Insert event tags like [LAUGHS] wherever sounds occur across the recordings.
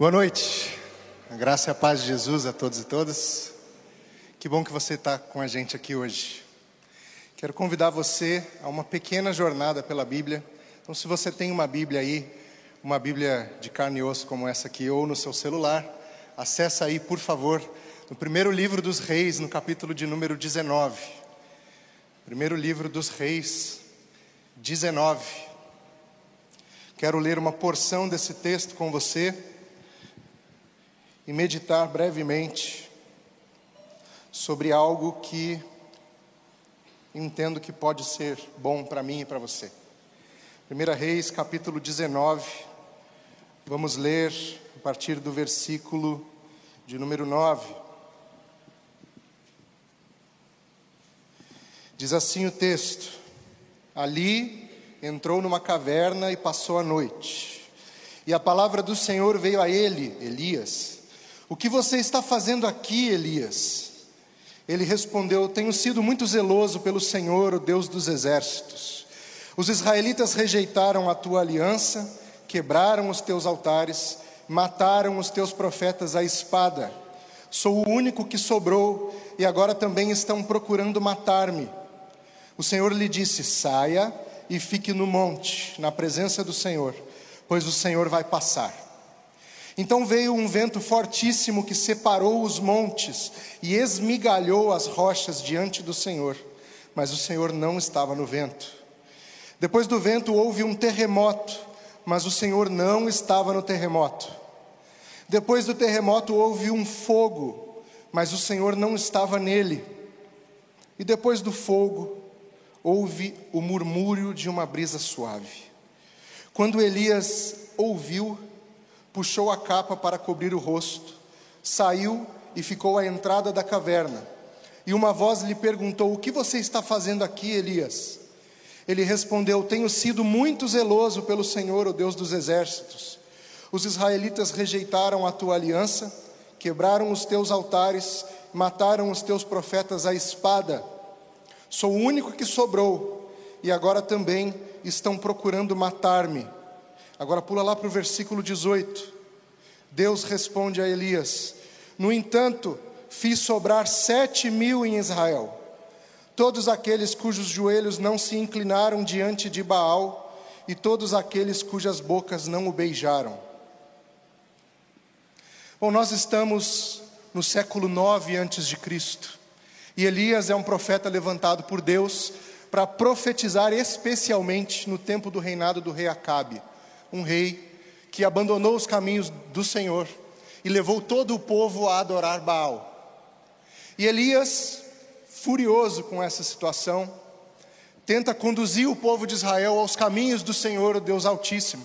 Boa noite. A graça e a paz de Jesus a todos e todas. Que bom que você está com a gente aqui hoje. Quero convidar você a uma pequena jornada pela Bíblia. Então, se você tem uma Bíblia aí, uma Bíblia de carne e osso como essa aqui, ou no seu celular, acessa aí, por favor, no primeiro livro dos Reis, no capítulo de número 19. Primeiro livro dos Reis, 19. Quero ler uma porção desse texto com você e meditar brevemente sobre algo que entendo que pode ser bom para mim e para você. 1 Reis, capítulo 19, vamos ler a partir do versículo de número 9. Diz assim o texto: Ali entrou numa caverna e passou a noite. E a palavra do Senhor veio a ele, Elias, o que você está fazendo aqui, Elias? Ele respondeu: Tenho sido muito zeloso pelo Senhor, o Deus dos exércitos. Os israelitas rejeitaram a tua aliança, quebraram os teus altares, mataram os teus profetas à espada. Sou o único que sobrou e agora também estão procurando matar-me. O Senhor lhe disse: Saia e fique no monte, na presença do Senhor, pois o Senhor vai passar. Então veio um vento fortíssimo que separou os montes e esmigalhou as rochas diante do Senhor, mas o Senhor não estava no vento. Depois do vento houve um terremoto, mas o Senhor não estava no terremoto. Depois do terremoto houve um fogo, mas o Senhor não estava nele. E depois do fogo houve o murmúrio de uma brisa suave. Quando Elias ouviu, puxou a capa para cobrir o rosto, saiu e ficou à entrada da caverna. E uma voz lhe perguntou: O que você está fazendo aqui, Elias? Ele respondeu: Tenho sido muito zeloso pelo Senhor, o Deus dos exércitos. Os israelitas rejeitaram a tua aliança, quebraram os teus altares, mataram os teus profetas à espada. Sou o único que sobrou, e agora também estão procurando matar-me. Agora pula lá para o versículo 18. Deus responde a Elias: No entanto, fiz sobrar sete mil em Israel, todos aqueles cujos joelhos não se inclinaram diante de Baal, e todos aqueles cujas bocas não o beijaram. Bom, nós estamos no século 9 antes de Cristo. E Elias é um profeta levantado por Deus para profetizar especialmente no tempo do reinado do rei Acabe um rei que abandonou os caminhos do Senhor e levou todo o povo a adorar Baal. E Elias, furioso com essa situação, tenta conduzir o povo de Israel aos caminhos do Senhor, o Deus Altíssimo.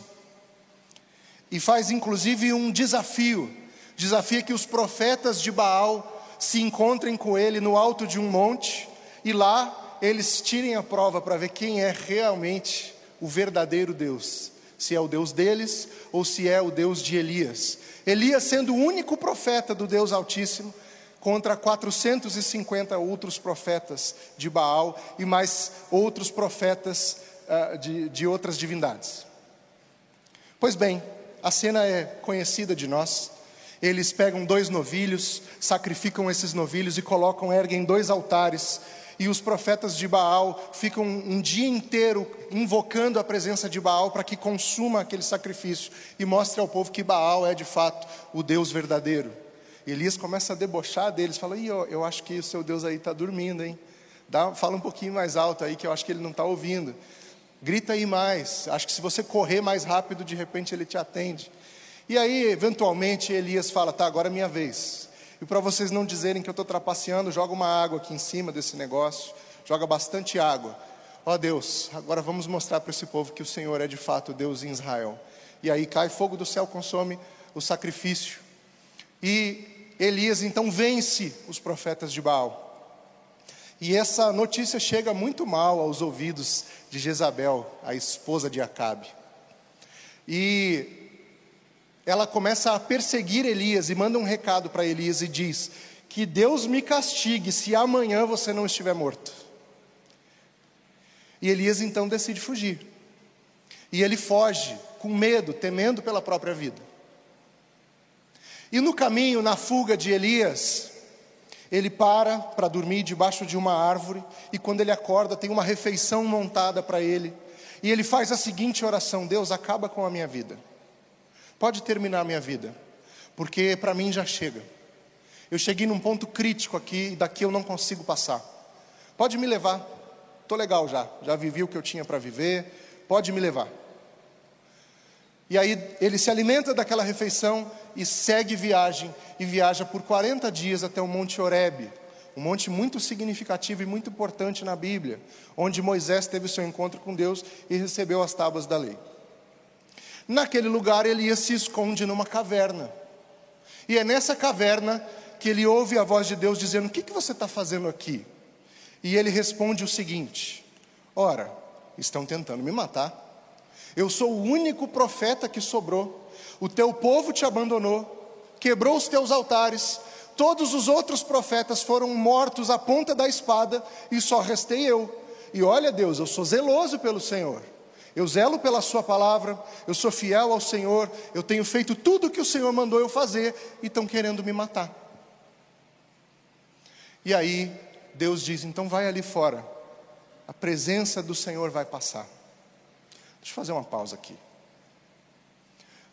E faz inclusive um desafio: desafia que os profetas de Baal se encontrem com ele no alto de um monte e lá eles tirem a prova para ver quem é realmente o verdadeiro Deus se é o Deus deles ou se é o Deus de Elias. Elias sendo o único profeta do Deus Altíssimo contra 450 outros profetas de Baal e mais outros profetas uh, de, de outras divindades. Pois bem, a cena é conhecida de nós. Eles pegam dois novilhos, sacrificam esses novilhos e colocam, erguem dois altares e os profetas de Baal ficam um dia inteiro invocando a presença de Baal para que consuma aquele sacrifício e mostre ao povo que Baal é de fato o Deus verdadeiro. Elias começa a debochar deles, fala: eu, eu acho que o seu Deus aí está dormindo, hein? Dá, fala um pouquinho mais alto aí que eu acho que ele não está ouvindo. Grita aí mais. Acho que se você correr mais rápido, de repente ele te atende. E aí, eventualmente, Elias fala: Tá, agora é minha vez. E para vocês não dizerem que eu estou trapaceando, joga uma água aqui em cima desse negócio, joga bastante água. Ó oh, Deus, agora vamos mostrar para esse povo que o Senhor é de fato Deus em Israel. E aí cai fogo do céu, consome o sacrifício. E Elias então vence os profetas de Baal. E essa notícia chega muito mal aos ouvidos de Jezabel, a esposa de Acabe. E ela começa a perseguir Elias e manda um recado para Elias e diz: Que Deus me castigue se amanhã você não estiver morto. E Elias então decide fugir. E ele foge com medo, temendo pela própria vida. E no caminho, na fuga de Elias, ele para para dormir debaixo de uma árvore, e quando ele acorda, tem uma refeição montada para ele, e ele faz a seguinte oração: Deus, acaba com a minha vida, pode terminar a minha vida, porque para mim já chega. Eu cheguei num ponto crítico aqui, e daqui eu não consigo passar. Pode me levar, estou legal já, já vivi o que eu tinha para viver, pode me levar. E aí ele se alimenta daquela refeição e segue viagem, e viaja por 40 dias até o Monte Horebe, um monte muito significativo e muito importante na Bíblia, onde Moisés teve seu encontro com Deus e recebeu as tábuas da lei. Naquele lugar, Elias se esconde numa caverna. E é nessa caverna que ele ouve a voz de Deus dizendo: O que, que você está fazendo aqui? E ele responde o seguinte: Ora, estão tentando me matar. Eu sou o único profeta que sobrou. O teu povo te abandonou, quebrou os teus altares. Todos os outros profetas foram mortos à ponta da espada e só restei eu. E olha, Deus, eu sou zeloso pelo Senhor. Eu zelo pela Sua palavra, eu sou fiel ao Senhor, eu tenho feito tudo o que o Senhor mandou eu fazer e estão querendo me matar. E aí, Deus diz: então vai ali fora, a presença do Senhor vai passar. Deixa eu fazer uma pausa aqui.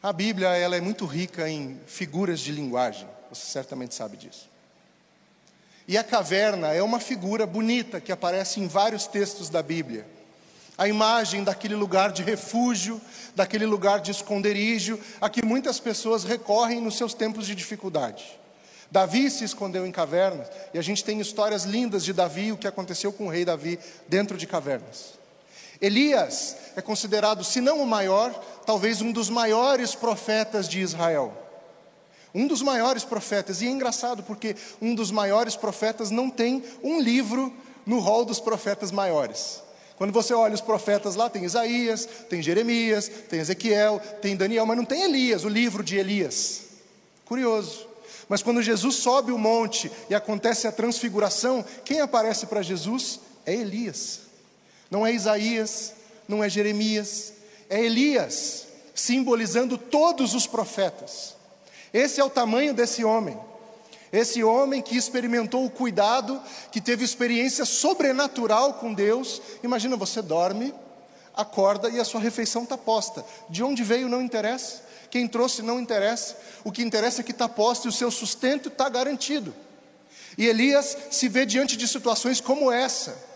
A Bíblia ela é muito rica em figuras de linguagem, você certamente sabe disso. E a caverna é uma figura bonita que aparece em vários textos da Bíblia. A imagem daquele lugar de refúgio, daquele lugar de esconderijo, a que muitas pessoas recorrem nos seus tempos de dificuldade. Davi se escondeu em cavernas, e a gente tem histórias lindas de Davi, o que aconteceu com o rei Davi dentro de cavernas. Elias é considerado, se não o maior, talvez um dos maiores profetas de Israel. Um dos maiores profetas, e é engraçado porque um dos maiores profetas não tem um livro no rol dos profetas maiores. Quando você olha os profetas lá, tem Isaías, tem Jeremias, tem Ezequiel, tem Daniel, mas não tem Elias, o livro de Elias. Curioso. Mas quando Jesus sobe o monte e acontece a transfiguração, quem aparece para Jesus é Elias. Não é Isaías, não é Jeremias, é Elias, simbolizando todos os profetas. Esse é o tamanho desse homem. Esse homem que experimentou o cuidado, que teve experiência sobrenatural com Deus. Imagina, você dorme, acorda e a sua refeição está posta. De onde veio não interessa. Quem trouxe não interessa. O que interessa é que está posto e o seu sustento está garantido. E Elias se vê diante de situações como essa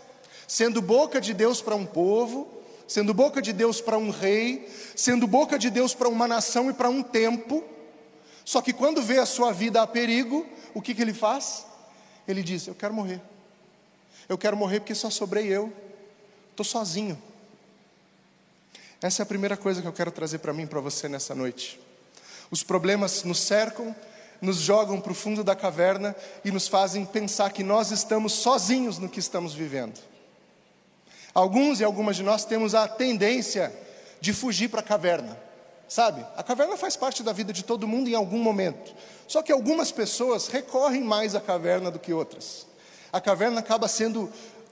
sendo boca de Deus para um povo, sendo boca de Deus para um rei, sendo boca de Deus para uma nação e para um tempo. Só que quando vê a sua vida a perigo, o que, que ele faz? Ele diz: Eu quero morrer. Eu quero morrer porque só sobrei eu. Estou sozinho. Essa é a primeira coisa que eu quero trazer para mim para você nessa noite. Os problemas nos cercam, nos jogam para o fundo da caverna e nos fazem pensar que nós estamos sozinhos no que estamos vivendo. Alguns e algumas de nós temos a tendência de fugir para a caverna, sabe? A caverna faz parte da vida de todo mundo em algum momento. Só que algumas pessoas recorrem mais à caverna do que outras. A caverna acaba sendo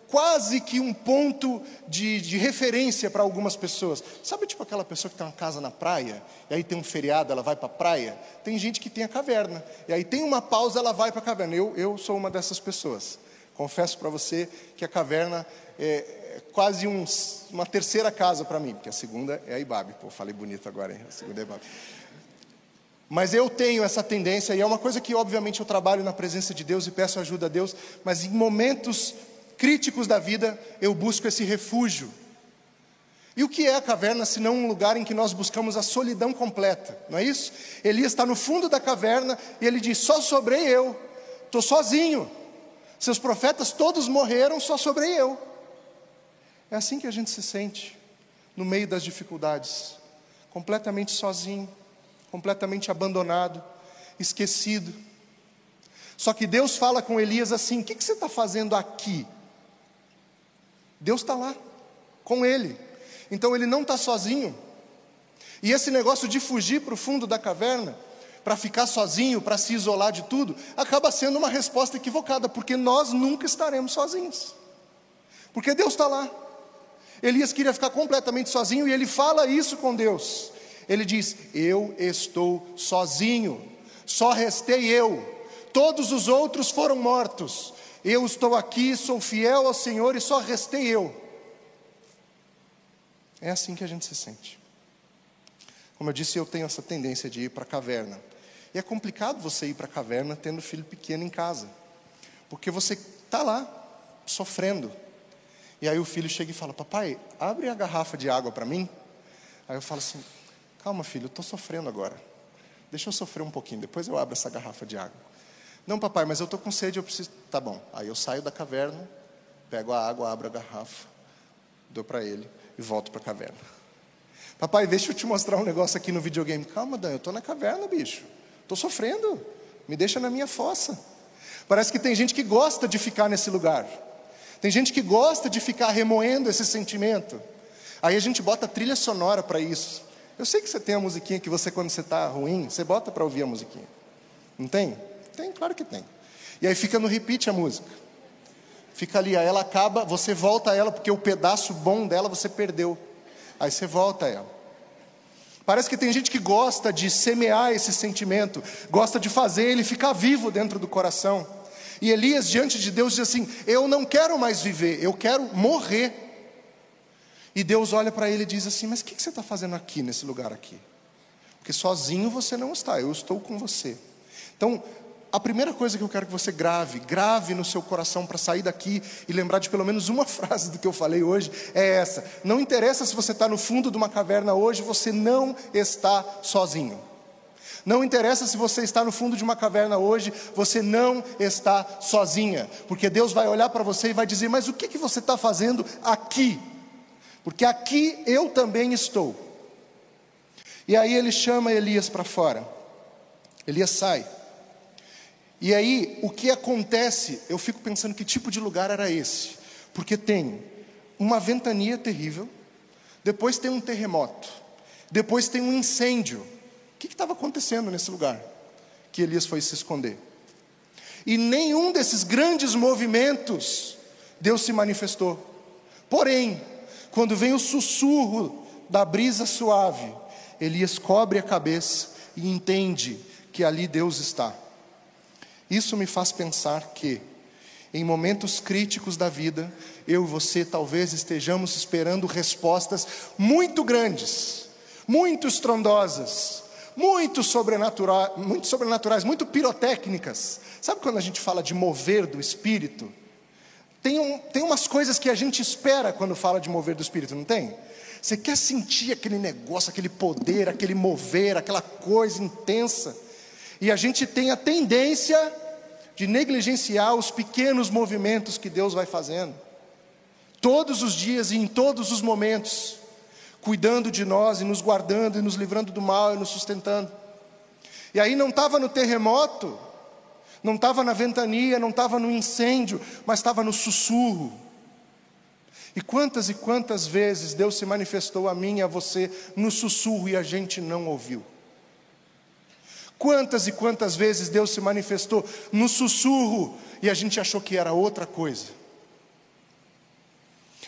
quase que um ponto de, de referência para algumas pessoas. Sabe, tipo aquela pessoa que tem uma casa na praia, e aí tem um feriado, ela vai para a praia? Tem gente que tem a caverna, e aí tem uma pausa, ela vai para a caverna. Eu, eu sou uma dessas pessoas. Confesso para você que a caverna é, quase um, uma terceira casa para mim, porque a segunda é a Ibabe. Pô, falei bonito agora, hein? A segunda é a Ibabe. Mas eu tenho essa tendência, e é uma coisa que, obviamente, eu trabalho na presença de Deus e peço ajuda a Deus, mas em momentos críticos da vida, eu busco esse refúgio. E o que é a caverna, se não um lugar em que nós buscamos a solidão completa, não é isso? Elias está no fundo da caverna e ele diz: Só sobrei eu, estou sozinho. Seus profetas todos morreram, só sobrei eu. É assim que a gente se sente no meio das dificuldades, completamente sozinho, completamente abandonado, esquecido. Só que Deus fala com Elias assim: O que, que você está fazendo aqui? Deus está lá, com ele. Então ele não está sozinho. E esse negócio de fugir para o fundo da caverna, para ficar sozinho, para se isolar de tudo, acaba sendo uma resposta equivocada, porque nós nunca estaremos sozinhos. Porque Deus está lá. Elias queria ficar completamente sozinho e ele fala isso com Deus. Ele diz: Eu estou sozinho. só restei eu. Todos os outros foram mortos. Eu estou aqui, sou fiel ao Senhor e só restei eu. É assim que a gente se sente. Como eu disse, eu tenho essa tendência de ir para a caverna. E é complicado você ir para a caverna tendo filho pequeno em casa, porque você está lá sofrendo. E aí o filho chega e fala: Papai, abre a garrafa de água para mim. Aí eu falo assim: Calma, filho, eu estou sofrendo agora. Deixa eu sofrer um pouquinho, depois eu abro essa garrafa de água. Não, papai, mas eu estou com sede, eu preciso. Tá bom. Aí eu saio da caverna, pego a água, abro a garrafa, dou para ele e volto para a caverna. Papai, deixa eu te mostrar um negócio aqui no videogame. Calma, Dan, eu estou na caverna, bicho. Estou sofrendo. Me deixa na minha fossa. Parece que tem gente que gosta de ficar nesse lugar. Tem gente que gosta de ficar remoendo esse sentimento. Aí a gente bota trilha sonora para isso. Eu sei que você tem a musiquinha que você, quando você está ruim, você bota para ouvir a musiquinha. Não tem? Tem, claro que tem. E aí fica no repeat a música. Fica ali, aí ela acaba, você volta a ela, porque o pedaço bom dela você perdeu. Aí você volta a ela. Parece que tem gente que gosta de semear esse sentimento, gosta de fazer ele ficar vivo dentro do coração. E Elias, diante de Deus, diz assim: Eu não quero mais viver, eu quero morrer. E Deus olha para ele e diz assim: Mas o que, que você está fazendo aqui, nesse lugar aqui? Porque sozinho você não está, eu estou com você. Então, a primeira coisa que eu quero que você grave, grave no seu coração para sair daqui e lembrar de pelo menos uma [LAUGHS] frase do que eu falei hoje, é essa: não interessa se você está no fundo de uma caverna hoje, você não está sozinho. Não interessa se você está no fundo de uma caverna hoje, você não está sozinha, porque Deus vai olhar para você e vai dizer: Mas o que, que você está fazendo aqui? Porque aqui eu também estou. E aí ele chama Elias para fora. Elias sai. E aí, o que acontece? Eu fico pensando que tipo de lugar era esse. Porque tem uma ventania terrível, depois tem um terremoto, depois tem um incêndio. Que estava acontecendo nesse lugar que Elias foi se esconder? E nenhum desses grandes movimentos Deus se manifestou. Porém, quando vem o sussurro da brisa suave, Elias cobre a cabeça e entende que ali Deus está. Isso me faz pensar que, em momentos críticos da vida, eu e você talvez estejamos esperando respostas muito grandes, muito estrondosas, muito, sobrenatural, muito sobrenaturais, muito pirotécnicas. Sabe quando a gente fala de mover do espírito? Tem, um, tem umas coisas que a gente espera quando fala de mover do espírito, não tem? Você quer sentir aquele negócio, aquele poder, aquele mover, aquela coisa intensa. E a gente tem a tendência de negligenciar os pequenos movimentos que Deus vai fazendo, todos os dias e em todos os momentos, cuidando de nós e nos guardando e nos livrando do mal e nos sustentando. E aí não estava no terremoto, não estava na ventania, não estava no incêndio, mas estava no sussurro. E quantas e quantas vezes Deus se manifestou a mim e a você no sussurro e a gente não ouviu. Quantas e quantas vezes Deus se manifestou no sussurro e a gente achou que era outra coisa.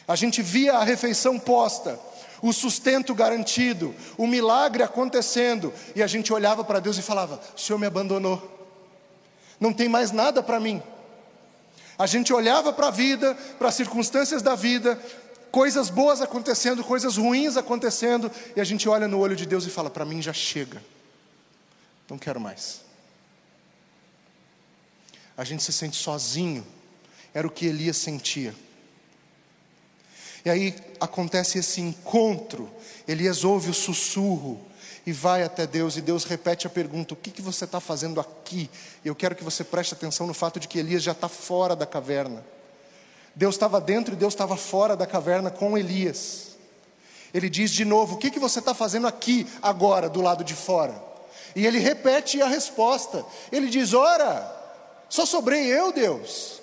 A gente via a refeição posta, o sustento garantido, o milagre acontecendo, e a gente olhava para Deus e falava: O Senhor me abandonou, não tem mais nada para mim. A gente olhava para a vida, para as circunstâncias da vida, coisas boas acontecendo, coisas ruins acontecendo, e a gente olha no olho de Deus e fala: Para mim já chega. Não quero mais. A gente se sente sozinho, era o que Elias sentia. E aí acontece esse encontro, Elias ouve o sussurro e vai até Deus, e Deus repete a pergunta: O que, que você está fazendo aqui? Eu quero que você preste atenção no fato de que Elias já está fora da caverna. Deus estava dentro e Deus estava fora da caverna com Elias. Ele diz de novo: O que, que você está fazendo aqui, agora, do lado de fora? E ele repete a resposta. Ele diz: Ora, só sobrei eu, Deus.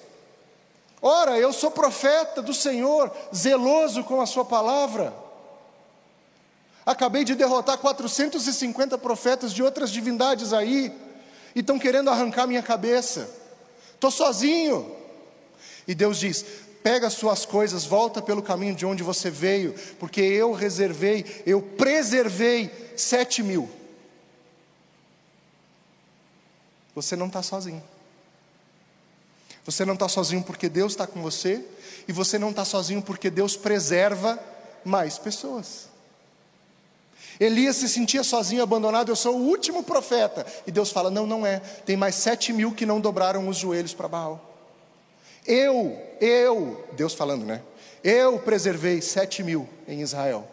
Ora, eu sou profeta do Senhor, zeloso com a Sua palavra. Acabei de derrotar 450 profetas de outras divindades aí, e estão querendo arrancar minha cabeça. Estou sozinho. E Deus diz: pega as suas coisas, volta pelo caminho de onde você veio, porque eu reservei, eu preservei sete mil. Você não está sozinho. Você não está sozinho porque Deus está com você, e você não está sozinho porque Deus preserva mais pessoas. Elias se sentia sozinho, abandonado, eu sou o último profeta. E Deus fala: Não, não é. Tem mais sete mil que não dobraram os joelhos para Baal. Eu, eu, Deus falando, né? Eu preservei sete mil em Israel.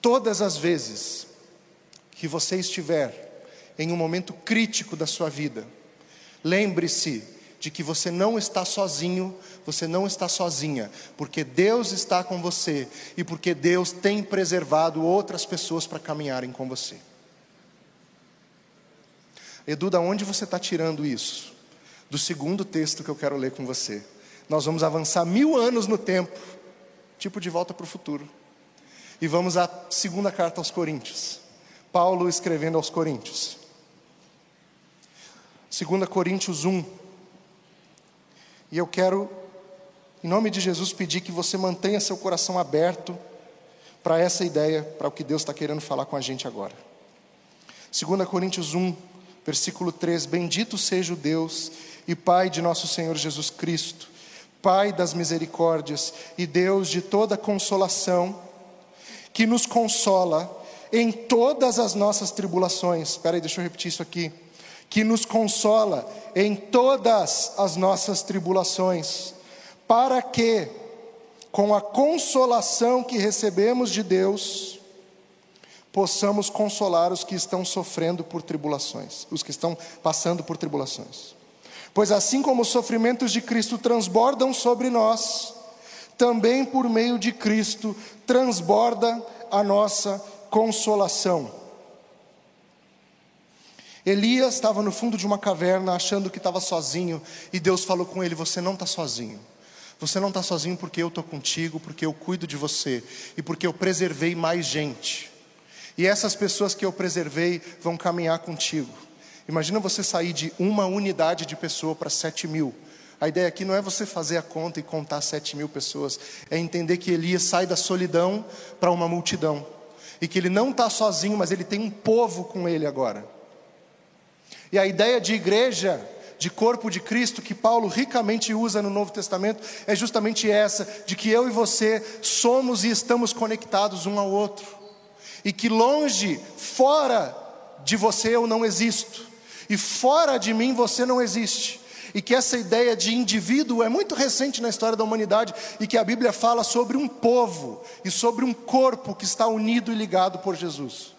Todas as vezes que você estiver em um momento crítico da sua vida, lembre-se de que você não está sozinho, você não está sozinha, porque Deus está com você e porque Deus tem preservado outras pessoas para caminharem com você. Edu, da onde você está tirando isso? Do segundo texto que eu quero ler com você. Nós vamos avançar mil anos no tempo, tipo de volta para o futuro. E vamos à segunda carta aos Coríntios. Paulo escrevendo aos Coríntios. 2 Coríntios 1. E eu quero, em nome de Jesus, pedir que você mantenha seu coração aberto para essa ideia, para o que Deus está querendo falar com a gente agora. 2 Coríntios 1, versículo 3: Bendito seja o Deus e Pai de nosso Senhor Jesus Cristo, Pai das misericórdias e Deus de toda consolação que nos consola em todas as nossas tribulações. Espera aí, deixa eu repetir isso aqui. Que nos consola em todas as nossas tribulações, para que, com a consolação que recebemos de Deus, possamos consolar os que estão sofrendo por tribulações, os que estão passando por tribulações. Pois assim como os sofrimentos de Cristo transbordam sobre nós, também por meio de Cristo transborda a nossa consolação. Elias estava no fundo de uma caverna achando que estava sozinho, e Deus falou com ele: Você não está sozinho. Você não está sozinho porque eu estou contigo, porque eu cuido de você e porque eu preservei mais gente. E essas pessoas que eu preservei vão caminhar contigo. Imagina você sair de uma unidade de pessoa para sete mil. A ideia aqui não é você fazer a conta e contar sete mil pessoas, é entender que Elias sai da solidão para uma multidão, e que ele não está sozinho, mas ele tem um povo com ele agora. E a ideia de igreja, de corpo de Cristo, que Paulo ricamente usa no Novo Testamento, é justamente essa: de que eu e você somos e estamos conectados um ao outro, e que longe, fora de você eu não existo, e fora de mim você não existe. E que essa ideia de indivíduo é muito recente na história da humanidade e que a Bíblia fala sobre um povo e sobre um corpo que está unido e ligado por Jesus.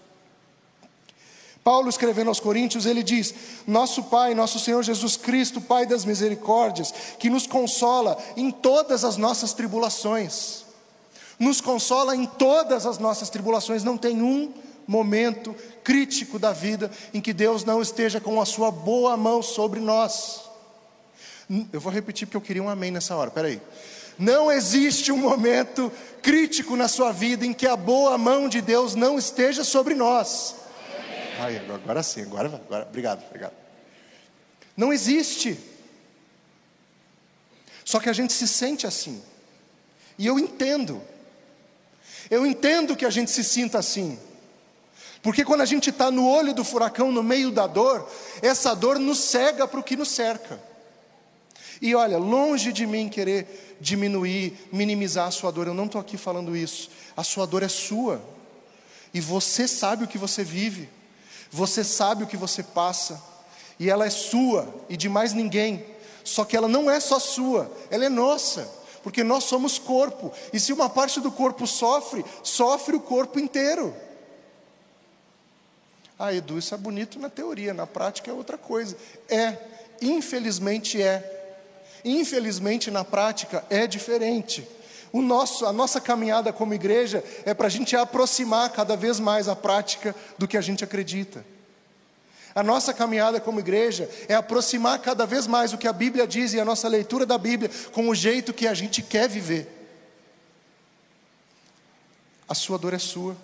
Paulo escrevendo aos Coríntios, ele diz: Nosso Pai, nosso Senhor Jesus Cristo, Pai das misericórdias, que nos consola em todas as nossas tribulações, nos consola em todas as nossas tribulações, não tem um momento crítico da vida em que Deus não esteja com a sua boa mão sobre nós. Eu vou repetir porque eu queria um amém nessa hora, peraí. Não existe um momento crítico na sua vida em que a boa mão de Deus não esteja sobre nós. Ai, agora sim, agora, agora, obrigado, obrigado. Não existe. Só que a gente se sente assim. E eu entendo. Eu entendo que a gente se sinta assim. Porque quando a gente está no olho do furacão, no meio da dor, essa dor nos cega para o que nos cerca. E olha, longe de mim querer diminuir, minimizar a sua dor, eu não estou aqui falando isso. A sua dor é sua. E você sabe o que você vive, você sabe o que você passa, e ela é sua e de mais ninguém. Só que ela não é só sua, ela é nossa, porque nós somos corpo, e se uma parte do corpo sofre, sofre o corpo inteiro. Ah, Edu, isso é bonito na teoria, na prática é outra coisa. É, infelizmente é. Infelizmente, na prática, é diferente. O nosso, a nossa caminhada como igreja é para a gente aproximar cada vez mais a prática do que a gente acredita. A nossa caminhada como igreja é aproximar cada vez mais o que a Bíblia diz e a nossa leitura da Bíblia com o jeito que a gente quer viver. A sua dor é sua.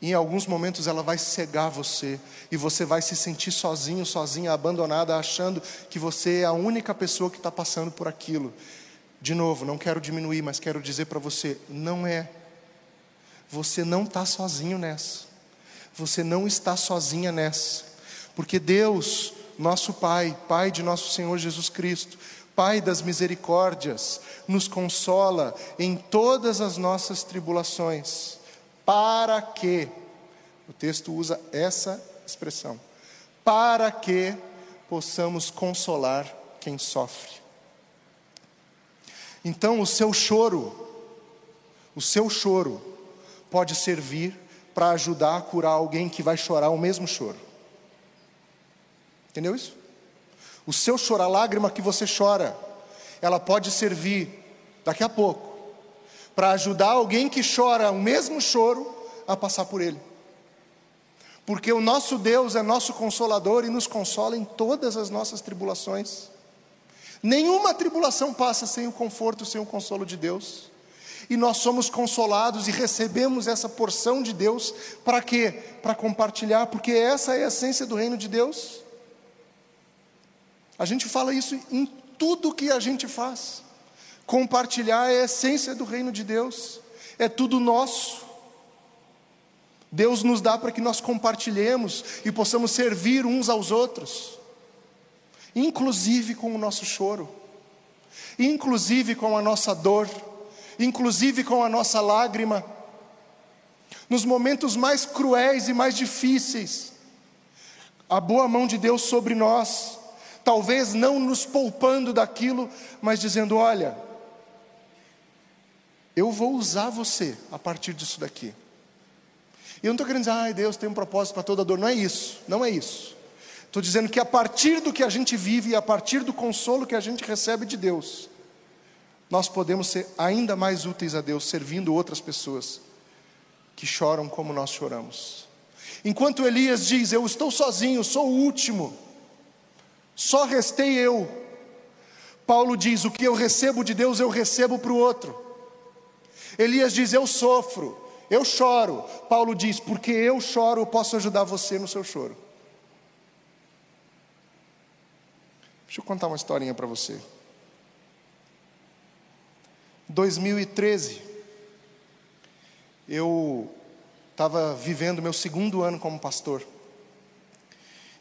E em alguns momentos ela vai cegar você e você vai se sentir sozinho, sozinha, abandonada, achando que você é a única pessoa que está passando por aquilo. De novo, não quero diminuir, mas quero dizer para você: não é. Você não está sozinho nessa. Você não está sozinha nessa, porque Deus, nosso Pai, Pai de nosso Senhor Jesus Cristo, Pai das misericórdias, nos consola em todas as nossas tribulações, para que, o texto usa essa expressão, para que possamos consolar quem sofre. Então, o seu choro, o seu choro, pode servir para ajudar a curar alguém que vai chorar o mesmo choro. Entendeu isso? O seu choro, a lágrima que você chora, ela pode servir daqui a pouco para ajudar alguém que chora o mesmo choro a passar por ele. Porque o nosso Deus é nosso consolador e nos consola em todas as nossas tribulações. Nenhuma tribulação passa sem o conforto, sem o consolo de Deus. E nós somos consolados e recebemos essa porção de Deus para quê? Para compartilhar, porque essa é a essência do reino de Deus. A gente fala isso em tudo que a gente faz. Compartilhar é a essência do reino de Deus, é tudo nosso. Deus nos dá para que nós compartilhemos e possamos servir uns aos outros, inclusive com o nosso choro, inclusive com a nossa dor inclusive com a nossa lágrima, nos momentos mais cruéis e mais difíceis, a boa mão de Deus sobre nós, talvez não nos poupando daquilo, mas dizendo: olha, eu vou usar você a partir disso daqui. E eu não estou querendo dizer, ai, Deus tem um propósito para toda dor, não é isso, não é isso. Estou dizendo que a partir do que a gente vive e a partir do consolo que a gente recebe de Deus, nós podemos ser ainda mais úteis a Deus servindo outras pessoas que choram como nós choramos. Enquanto Elias diz: Eu estou sozinho, sou o último, só restei eu. Paulo diz: O que eu recebo de Deus, eu recebo para o outro. Elias diz: Eu sofro, eu choro. Paulo diz: Porque eu choro, eu posso ajudar você no seu choro. Deixa eu contar uma historinha para você. 2013, eu estava vivendo meu segundo ano como pastor.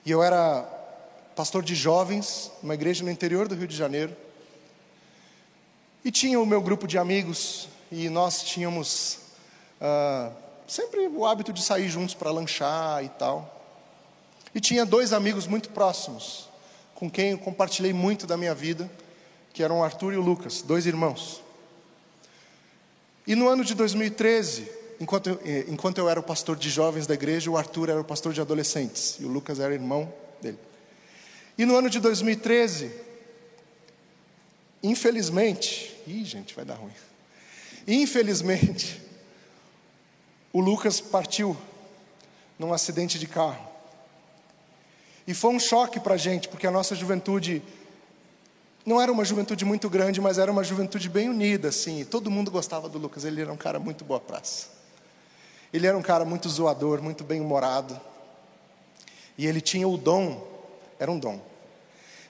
E eu era pastor de jovens, numa igreja no interior do Rio de Janeiro. E tinha o meu grupo de amigos, e nós tínhamos uh, sempre o hábito de sair juntos para lanchar e tal. E tinha dois amigos muito próximos, com quem eu compartilhei muito da minha vida, que eram o Arthur e o Lucas, dois irmãos. E no ano de 2013, enquanto eu, eh, enquanto eu era o pastor de jovens da igreja, o Arthur era o pastor de adolescentes e o Lucas era irmão dele. E no ano de 2013, infelizmente, ih, gente, vai dar ruim. Infelizmente, o Lucas partiu num acidente de carro. E foi um choque para a gente, porque a nossa juventude não era uma juventude muito grande, mas era uma juventude bem unida, assim. Todo mundo gostava do Lucas. Ele era um cara muito boa praça. Ele era um cara muito zoador, muito bem-humorado. E ele tinha o dom, era um dom.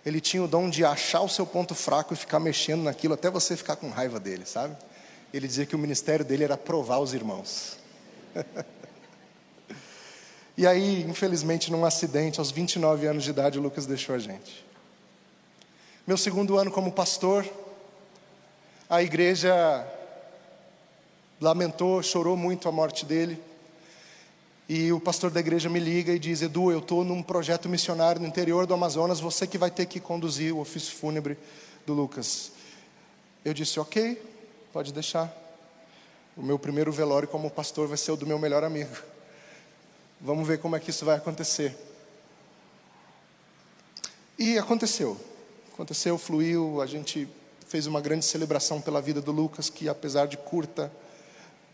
Ele tinha o dom de achar o seu ponto fraco e ficar mexendo naquilo até você ficar com raiva dele, sabe? Ele dizia que o ministério dele era provar os irmãos. [LAUGHS] e aí, infelizmente, num acidente, aos 29 anos de idade, o Lucas deixou a gente. Meu segundo ano como pastor, a igreja lamentou, chorou muito a morte dele. E o pastor da igreja me liga e diz: Edu, eu estou num projeto missionário no interior do Amazonas, você que vai ter que conduzir o ofício fúnebre do Lucas. Eu disse: Ok, pode deixar. O meu primeiro velório como pastor vai ser o do meu melhor amigo. Vamos ver como é que isso vai acontecer. E aconteceu. Aconteceu, fluiu, a gente fez uma grande celebração pela vida do Lucas, que apesar de curta,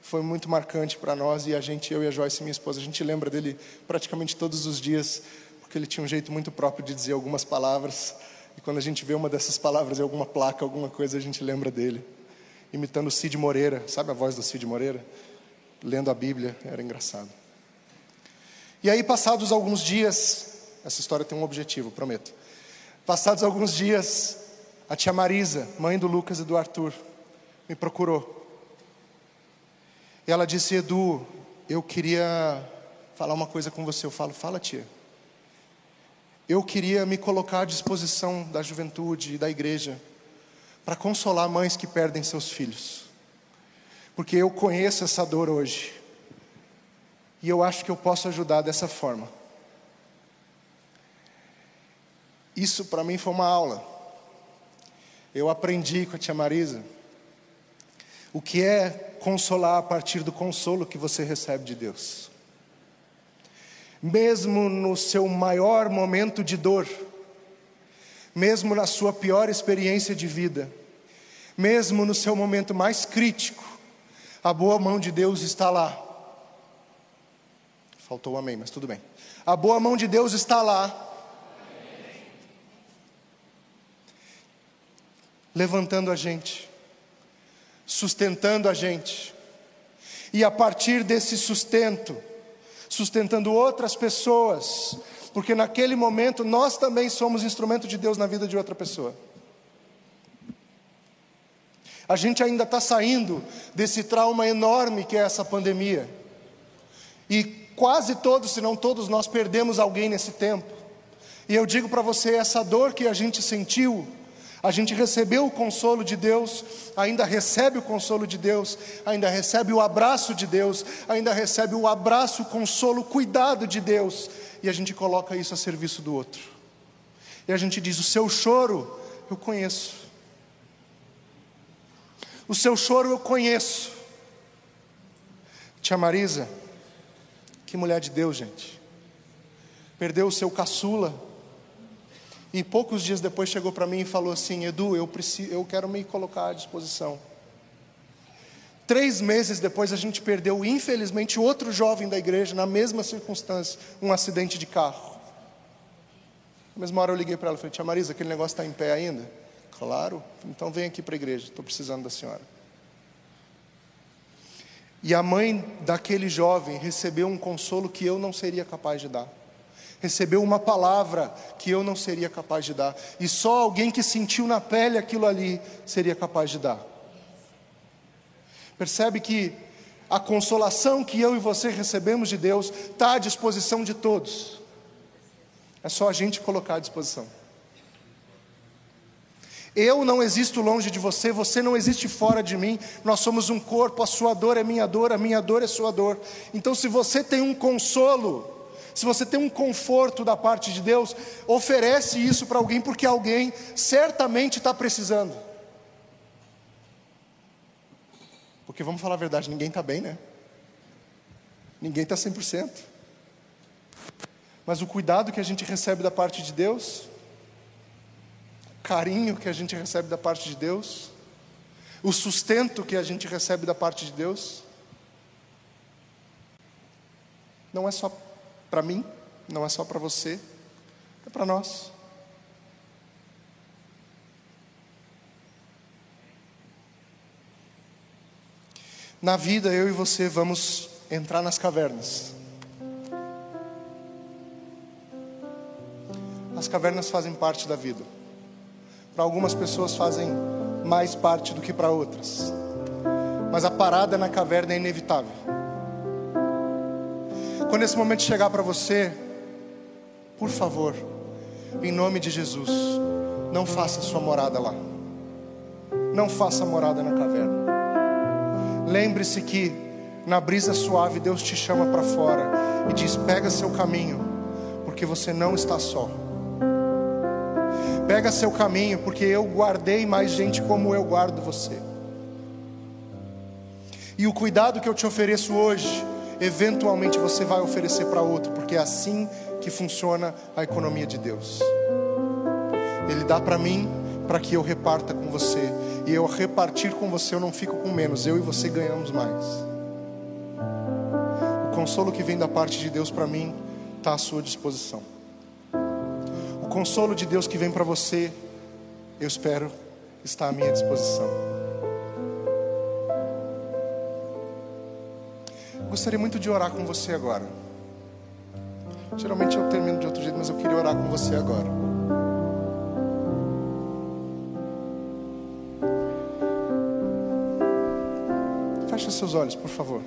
foi muito marcante para nós e a gente, eu e a Joyce, minha esposa, a gente lembra dele praticamente todos os dias, porque ele tinha um jeito muito próprio de dizer algumas palavras. E quando a gente vê uma dessas palavras em alguma placa, alguma coisa, a gente lembra dele. Imitando o Cid Moreira, sabe a voz do Cid Moreira? Lendo a Bíblia, era engraçado. E aí, passados alguns dias, essa história tem um objetivo, prometo. Passados alguns dias, a tia Marisa, mãe do Lucas e do Arthur, me procurou. E ela disse: Edu, eu queria falar uma coisa com você, eu falo, fala, tia. Eu queria me colocar à disposição da juventude e da igreja para consolar mães que perdem seus filhos. Porque eu conheço essa dor hoje. E eu acho que eu posso ajudar dessa forma. Isso para mim foi uma aula. Eu aprendi com a tia Marisa o que é consolar a partir do consolo que você recebe de Deus. Mesmo no seu maior momento de dor, mesmo na sua pior experiência de vida, mesmo no seu momento mais crítico, a boa mão de Deus está lá. Faltou o amém, mas tudo bem. A boa mão de Deus está lá. Levantando a gente, sustentando a gente, e a partir desse sustento, sustentando outras pessoas, porque naquele momento nós também somos instrumento de Deus na vida de outra pessoa. A gente ainda está saindo desse trauma enorme que é essa pandemia. E quase todos, se não todos, nós perdemos alguém nesse tempo. E eu digo para você: essa dor que a gente sentiu, a gente recebeu o consolo de Deus, ainda recebe o consolo de Deus, ainda recebe o abraço de Deus, ainda recebe o abraço, o consolo, o cuidado de Deus, e a gente coloca isso a serviço do outro. E a gente diz: o seu choro eu conheço, o seu choro eu conheço. Tia Marisa, que mulher de Deus, gente. Perdeu o seu caçula. E poucos dias depois chegou para mim e falou assim: Edu, eu, preciso, eu quero me colocar à disposição. Três meses depois a gente perdeu, infelizmente, outro jovem da igreja, na mesma circunstância, um acidente de carro. Na mesma hora eu liguei para ela e falei: Tia Marisa, aquele negócio está em pé ainda? Claro, então vem aqui para a igreja, estou precisando da senhora. E a mãe daquele jovem recebeu um consolo que eu não seria capaz de dar. Recebeu uma palavra que eu não seria capaz de dar. E só alguém que sentiu na pele aquilo ali seria capaz de dar. Percebe que a consolação que eu e você recebemos de Deus está à disposição de todos. É só a gente colocar à disposição. Eu não existo longe de você, você não existe fora de mim, nós somos um corpo, a sua dor é minha dor, a minha dor é sua dor. Então, se você tem um consolo, se você tem um conforto da parte de Deus, oferece isso para alguém, porque alguém certamente está precisando. Porque vamos falar a verdade, ninguém está bem, né? Ninguém está 100%. Mas o cuidado que a gente recebe da parte de Deus, carinho que a gente recebe da parte de Deus, o sustento que a gente recebe da parte de Deus, não é só para mim, não é só para você, é para nós. Na vida, eu e você vamos entrar nas cavernas. As cavernas fazem parte da vida. Para algumas pessoas fazem mais parte do que para outras. Mas a parada na caverna é inevitável. Quando esse momento chegar para você, por favor, em nome de Jesus, não faça sua morada lá. Não faça morada na caverna. Lembre-se que na brisa suave Deus te chama para fora e diz: pega seu caminho, porque você não está só. Pega seu caminho, porque eu guardei mais gente como eu guardo você. E o cuidado que eu te ofereço hoje, eventualmente você vai oferecer para outro, porque é assim que funciona a economia de Deus. Ele dá para mim para que eu reparta com você, e eu repartir com você eu não fico com menos, eu e você ganhamos mais. O consolo que vem da parte de Deus para mim está à sua disposição consolo de Deus que vem para você, eu espero, está à minha disposição. Gostaria muito de orar com você agora. Geralmente eu termino de outro jeito, mas eu queria orar com você agora. Feche seus olhos, por favor.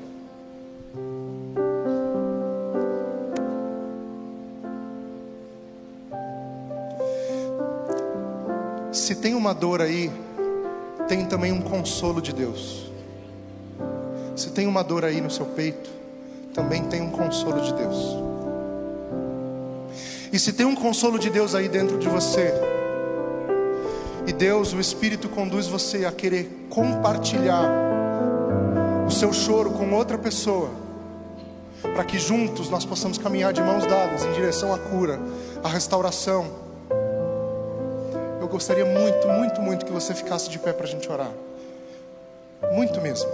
Uma dor aí, tem também um consolo de Deus. Se tem uma dor aí no seu peito, também tem um consolo de Deus. E se tem um consolo de Deus aí dentro de você, e Deus, o Espírito, conduz você a querer compartilhar o seu choro com outra pessoa, para que juntos nós possamos caminhar de mãos dadas em direção à cura, à restauração. Gostaria muito, muito, muito que você ficasse de pé para a gente orar. Muito mesmo.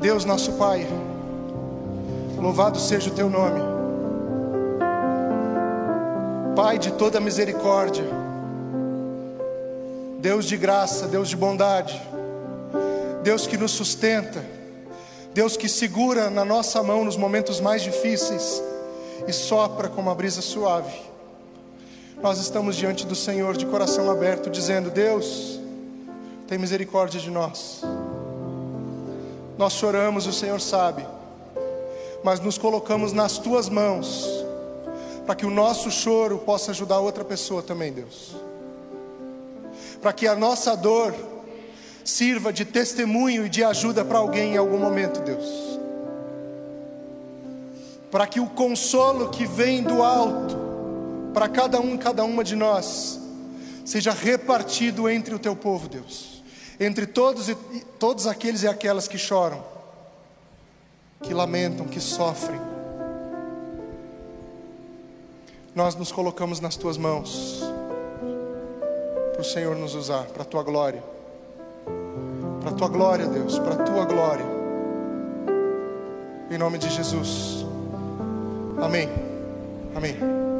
Deus, nosso Pai, louvado seja o teu nome. Pai de toda misericórdia, Deus de graça, Deus de bondade, Deus que nos sustenta, Deus que segura na nossa mão nos momentos mais difíceis e sopra como a brisa suave. Nós estamos diante do Senhor de coração aberto, dizendo: Deus, tem misericórdia de nós. Nós choramos, o Senhor sabe, mas nos colocamos nas tuas mãos, para que o nosso choro possa ajudar outra pessoa também, Deus. Para que a nossa dor sirva de testemunho e de ajuda para alguém em algum momento, Deus. Para que o consolo que vem do alto, para cada um, cada uma de nós, seja repartido entre o teu povo, Deus entre todos, e, todos aqueles e aquelas que choram, que lamentam, que sofrem. Nós nos colocamos nas tuas mãos, para o Senhor nos usar, para a tua glória, para a tua glória, Deus, para a tua glória, em nome de Jesus, amém, amém.